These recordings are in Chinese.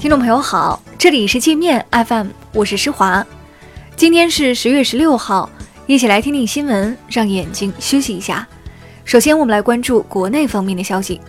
听众朋友好，这里是界面 FM，我是施华。今天是十月十六号，一起来听听新闻，让眼睛休息一下。首先，我们来关注国内方面的消息。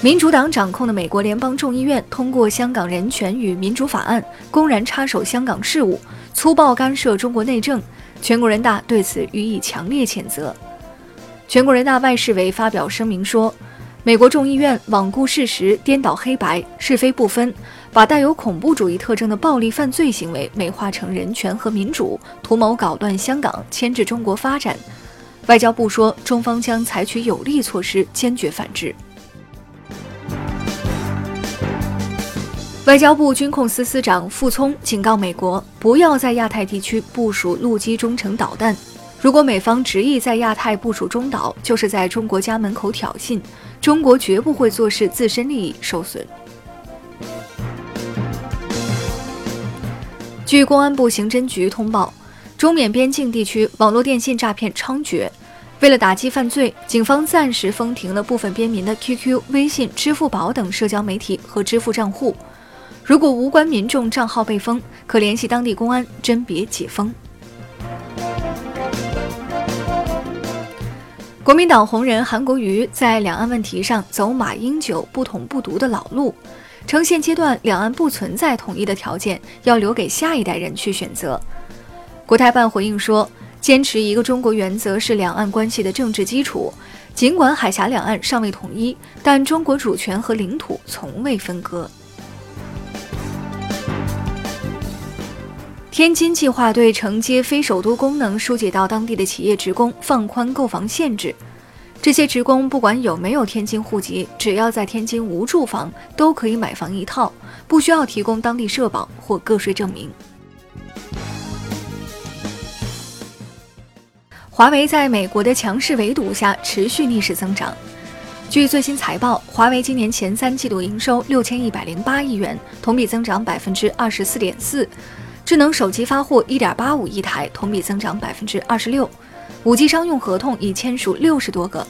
民主党掌控的美国联邦众议院通过《香港人权与民主法案》，公然插手香港事务，粗暴干涉中国内政。全国人大对此予以强烈谴责。全国人大外事委发表声明说，美国众议院罔顾事实、颠倒黑白、是非不分，把带有恐怖主义特征的暴力犯罪行为美化成人权和民主，图谋搞乱香港、牵制中国发展。外交部说，中方将采取有力措施，坚决反制。外交部军控司司长傅聪警告美国，不要在亚太地区部署陆基中程导弹。如果美方执意在亚太部署中导，就是在中国家门口挑衅，中国绝不会坐视自身利益受损。据公安部刑侦局通报，中缅边境地区网络电信诈骗猖獗，为了打击犯罪，警方暂时封停了部分边民的 QQ、微信、支付宝等社交媒体和支付账户。如果无关民众账号被封，可联系当地公安甄别解封。国民党红人韩国瑜在两岸问题上走马英九不统不独的老路，称现阶段两岸不存在统一的条件，要留给下一代人去选择。国台办回应说，坚持一个中国原则是两岸关系的政治基础，尽管海峡两岸尚未统一，但中国主权和领土从未分割。天津计划对承接非首都功能疏解到当地的企业职工放宽购房限制。这些职工不管有没有天津户籍，只要在天津无住房，都可以买房一套，不需要提供当地社保或个税证明。华为在美国的强势围堵下持续逆势增长。据最新财报，华为今年前三季度营收六千一百零八亿元，同比增长百分之二十四点四。智能手机发货一点八五亿台，同比增长百分之二十六。五 G 商用合同已签署六十多个。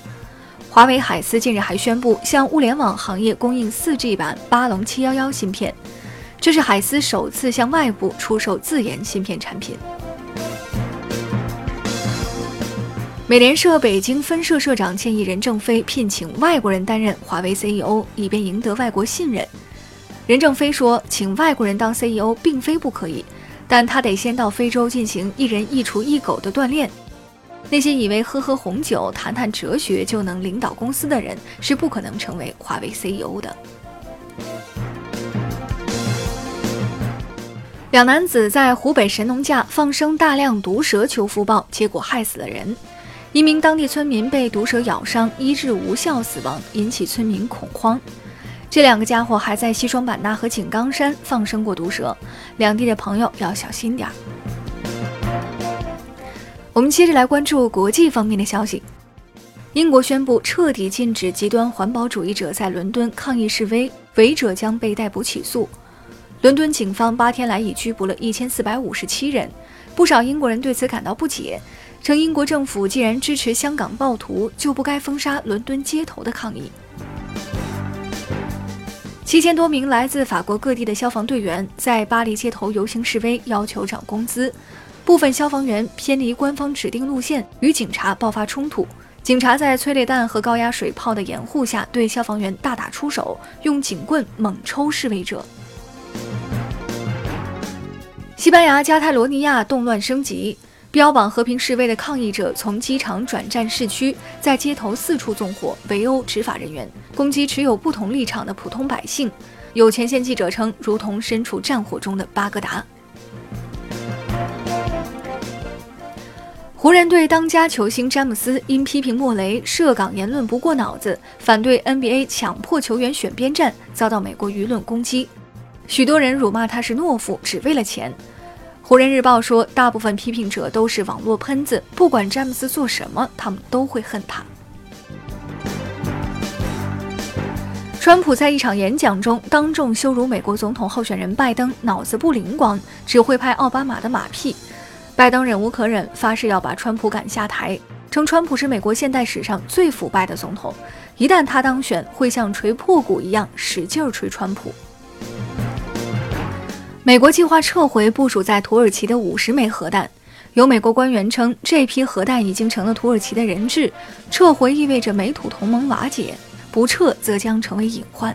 华为海思近日还宣布向物联网行业供应四 G 版巴龙七幺幺芯片，这是海思首次向外部出售自研芯片产品。美联社北京分社社长建议任正非聘请外国人担任华为 CEO，以便赢得外国信任。任正非说，请外国人当 CEO 并非不可以。但他得先到非洲进行一人一厨一狗的锻炼。那些以为喝喝红酒、谈谈哲学就能领导公司的人，是不可能成为华为 CEO 的。两男子在湖北神农架放生大量毒蛇求福报，结果害死了人。一名当地村民被毒蛇咬伤，医治无效死亡，引起村民恐慌。这两个家伙还在西双版纳和井冈山放生过毒蛇，两地的朋友要小心点儿。我们接着来关注国际方面的消息。英国宣布彻底禁止极端环保主义者在伦敦抗议示威，违者将被逮捕起诉。伦敦警方八天来已拘捕了一千四百五十七人，不少英国人对此感到不解，称英国政府既然支持香港暴徒，就不该封杀伦敦街头的抗议。七千多名来自法国各地的消防队员在巴黎街头游行示威，要求涨工资。部分消防员偏离官方指定路线，与警察爆发冲突。警察在催泪弹和高压水炮的掩护下，对消防员大打出手，用警棍猛抽示威者。西班牙加泰罗尼亚动乱升级。标榜和平示威的抗议者从机场转战市区，在街头四处纵火、围殴执法人员，攻击持有不同立场的普通百姓。有前线记者称，如同身处战火中的巴格达。湖人队当家球星詹姆斯因批评莫雷涉港言论不过脑子，反对 NBA 强迫球员选边站，遭到美国舆论攻击。许多人辱骂他是懦夫，只为了钱。湖人日报说，大部分批评者都是网络喷子，不管詹姆斯做什么，他们都会恨他。川普在一场演讲中当众羞辱美国总统候选人拜登，脑子不灵光，只会拍奥巴马的马屁。拜登忍无可忍，发誓要把川普赶下台。称川普是美国现代史上最腐败的总统，一旦他当选，会像锤破鼓一样使劲儿锤川普。美国计划撤回部署在土耳其的五十枚核弹，有美国官员称，这批核弹已经成了土耳其的人质，撤回意味着美土同盟瓦解，不撤则将成为隐患。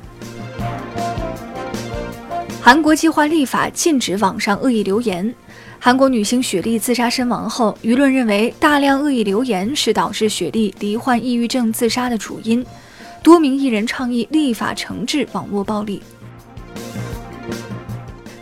韩国计划立法禁止网上恶意留言。韩国女星雪莉自杀身亡后，舆论认为大量恶意留言是导致雪莉罹患抑郁症自杀的主因。多名艺人倡议立法惩治网络暴力。